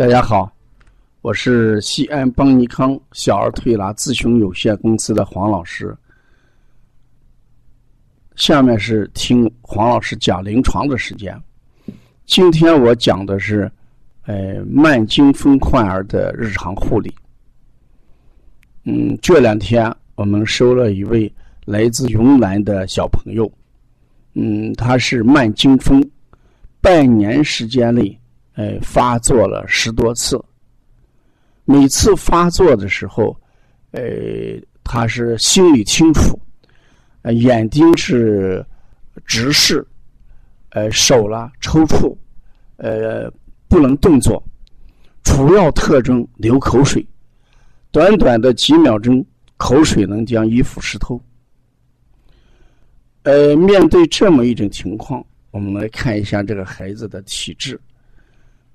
大家好，我是西安邦尼康小儿推拿咨询有限公司的黄老师。下面是听黄老师讲临床的时间。今天我讲的是，呃，慢惊风患儿的日常护理。嗯，这两天我们收了一位来自云南的小朋友，嗯，他是慢惊风，半年时间内。呃，发作了十多次，每次发作的时候，呃，他是心里清楚，呃，眼睛是直视，呃，手了抽搐，呃，不能动作，主要特征流口水，短短的几秒钟，口水能将衣服湿透。呃，面对这么一种情况，我们来看一下这个孩子的体质。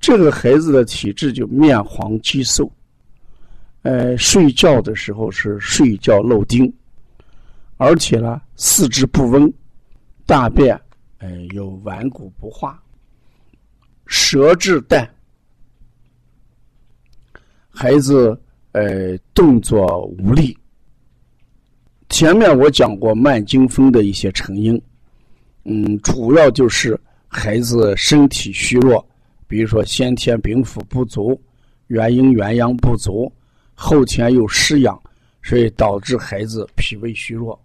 这个孩子的体质就面黄肌瘦，呃，睡觉的时候是睡觉漏丁，而且呢四肢不温，大便呃有顽固不化，舌质淡，孩子呃动作无力。前面我讲过慢惊风的一些成因，嗯，主要就是孩子身体虚弱。比如说先天禀赋不足，元阴元阳不足，后天又失养，所以导致孩子脾胃虚弱。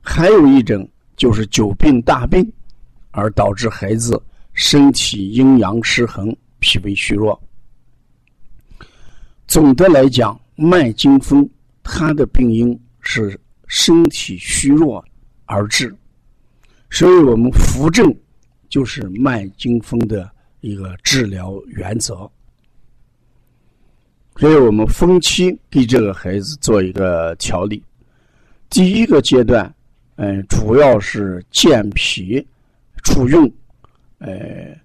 还有一种就是久病大病，而导致孩子身体阴阳失衡，脾胃虚弱。总的来讲，慢惊风它的病因是身体虚弱而致，所以我们扶正就是慢惊风的。一个治疗原则，所以我们分期给这个孩子做一个调理。第一个阶段，嗯，主要是健脾助运，呃，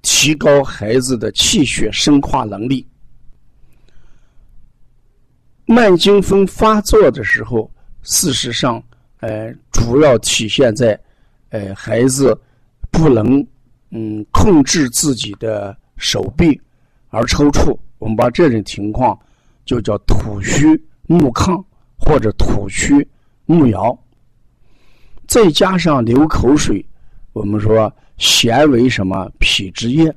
提高孩子的气血生化能力。慢惊风发作的时候，事实上，呃，主要体现在，呃，孩子不能。嗯，控制自己的手臂而抽搐，我们把这种情况就叫土虚木亢或者土虚木摇。再加上流口水，我们说咸为什么脾之液？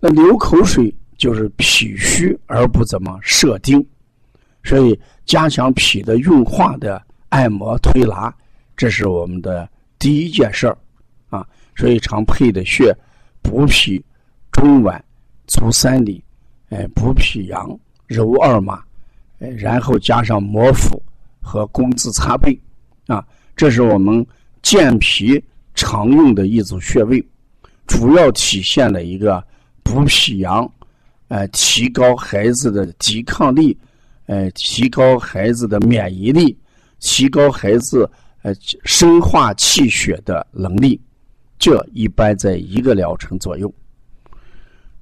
那流口水就是脾虚而不怎么摄丁，所以加强脾的运化的按摩推拿，这是我们的第一件事儿。啊所以常配的穴，补脾、中脘、足三里，哎，补脾阳、揉二马，哎，然后加上摩腹和工字擦背，啊，这是我们健脾常用的一组穴位，主要体现了一个补脾阳，呃，提高孩子的抵抗力，呃，提高孩子的免疫力，提高孩子呃生化气血的能力。这一般在一个疗程左右。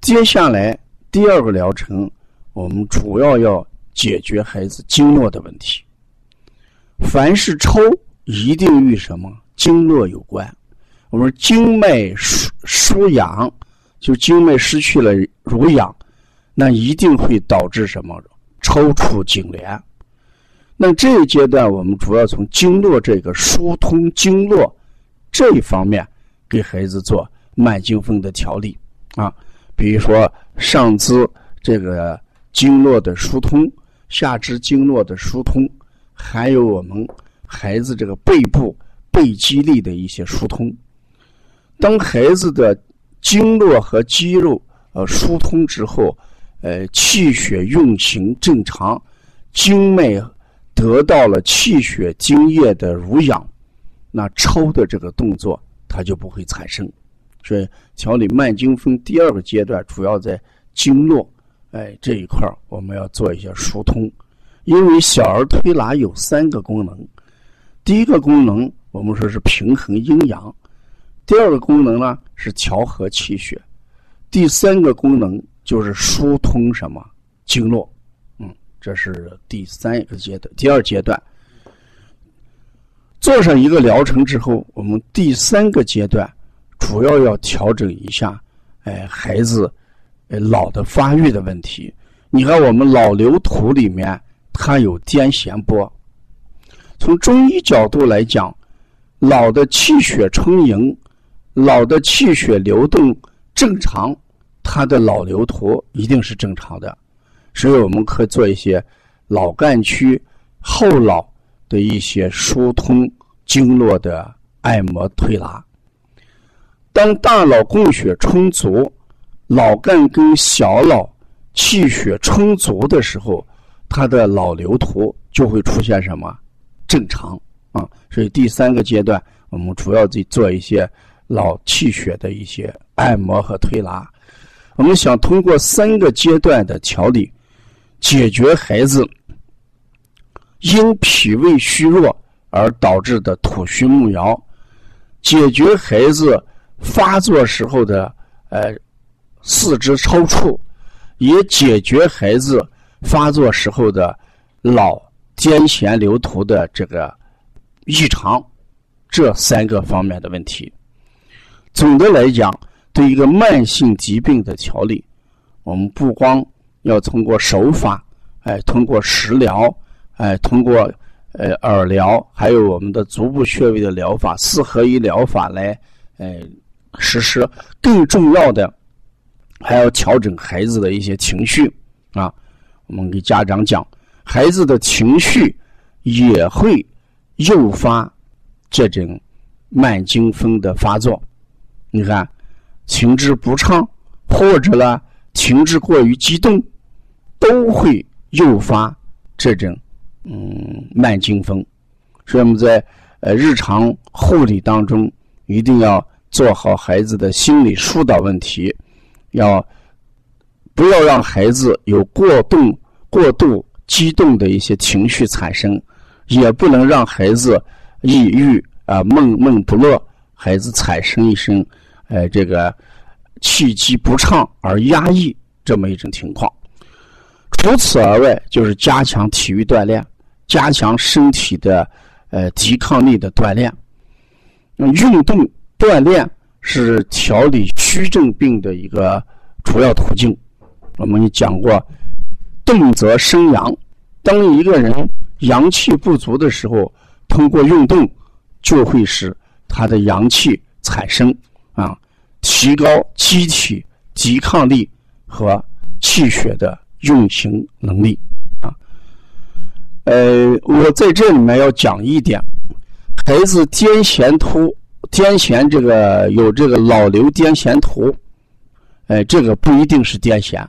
接下来第二个疗程，我们主要要解决孩子经络的问题。凡是抽，一定与什么经络有关。我们经脉疏疏养，就经脉失去了濡养，那一定会导致什么抽搐痉挛。那这一阶段，我们主要从经络这个疏通经络这一方面。给孩子做慢经风的调理啊，比如说上肢这个经络的疏通，下肢经络的疏通，还有我们孩子这个背部背肌力的一些疏通。当孩子的经络和肌肉呃疏通之后，呃气血运行正常，经脉得到了气血津液的濡养，那抽的这个动作。它就不会产生，所以调理慢经风第二个阶段主要在经络，哎这一块我们要做一些疏通。因为小儿推拿有三个功能，第一个功能我们说是平衡阴阳，第二个功能呢是调和气血，第三个功能就是疏通什么经络。嗯，这是第三个阶段，第二阶段。做上一个疗程之后，我们第三个阶段主要要调整一下，哎，孩子呃脑的发育的问题。你看，我们脑瘤图里面它有癫痫波。从中医角度来讲，脑的气血充盈，脑的气血流动正常，它的脑瘤图一定是正常的。所以我们可以做一些脑干区后脑的一些疏通经络的按摩推拿。当大脑供血充足，脑干跟小脑气血充足的时候，它的脑瘤图就会出现什么？正常啊，所以第三个阶段，我们主要在做一些脑气血的一些按摩和推拿。我们想通过三个阶段的调理，解决孩子因脾胃虚弱而导致的土虚木摇，解决孩子发作时候的呃四肢抽搐，也解决孩子发作时候的脑。癫痫流图的这个异常，这三个方面的问题，总的来讲，对一个慢性疾病的调理，我们不光要通过手法，哎，通过食疗，哎，通过呃耳疗，还有我们的足部穴位的疗法，四合一疗法来，呃，实施。更重要的，还要调整孩子的一些情绪啊。我们给家长讲。孩子的情绪也会诱发这种慢惊风的发作。你看，情志不畅，或者呢情志过于激动，都会诱发这种嗯慢惊风。所以我们在呃日常护理当中，一定要做好孩子的心理疏导问题，要不要让孩子有过动过度。激动的一些情绪产生，也不能让孩子抑郁啊闷闷不乐，孩子产生一声，呃这个气机不畅而压抑这么一种情况。除此而外，就是加强体育锻炼，加强身体的呃抵抗力的锻炼。运动锻炼是调理虚症病的一个主要途径。我们讲过。动则生阳，当一个人阳气不足的时候，通过运动就会使他的阳气产生啊，提高机体抵抗力和气血的运行能力。呃，我在这里面要讲一点，孩子癫痫突，癫痫这个有这个脑瘤癫痫图，哎，这个不一定是癫痫。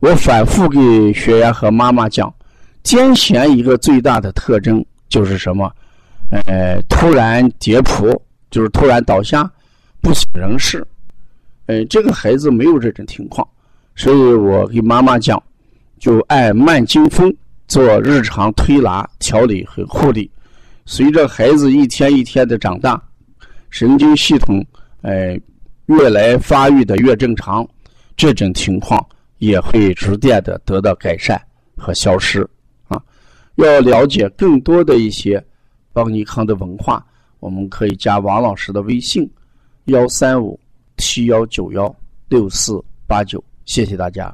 我反复给学员和妈妈讲，癫痫一个最大的特征就是什么？呃，突然跌扑，就是突然倒下，不省人事。呃，这个孩子没有这种情况，所以我给妈妈讲，就按慢惊风做日常推拿调理和护理。随着孩子一天一天的长大，神经系统呃越来发育的越正常，这种情况。也会逐渐的得到改善和消失啊！要了解更多的一些邦尼康的文化，我们可以加王老师的微信：幺三五七幺九幺六四八九。谢谢大家。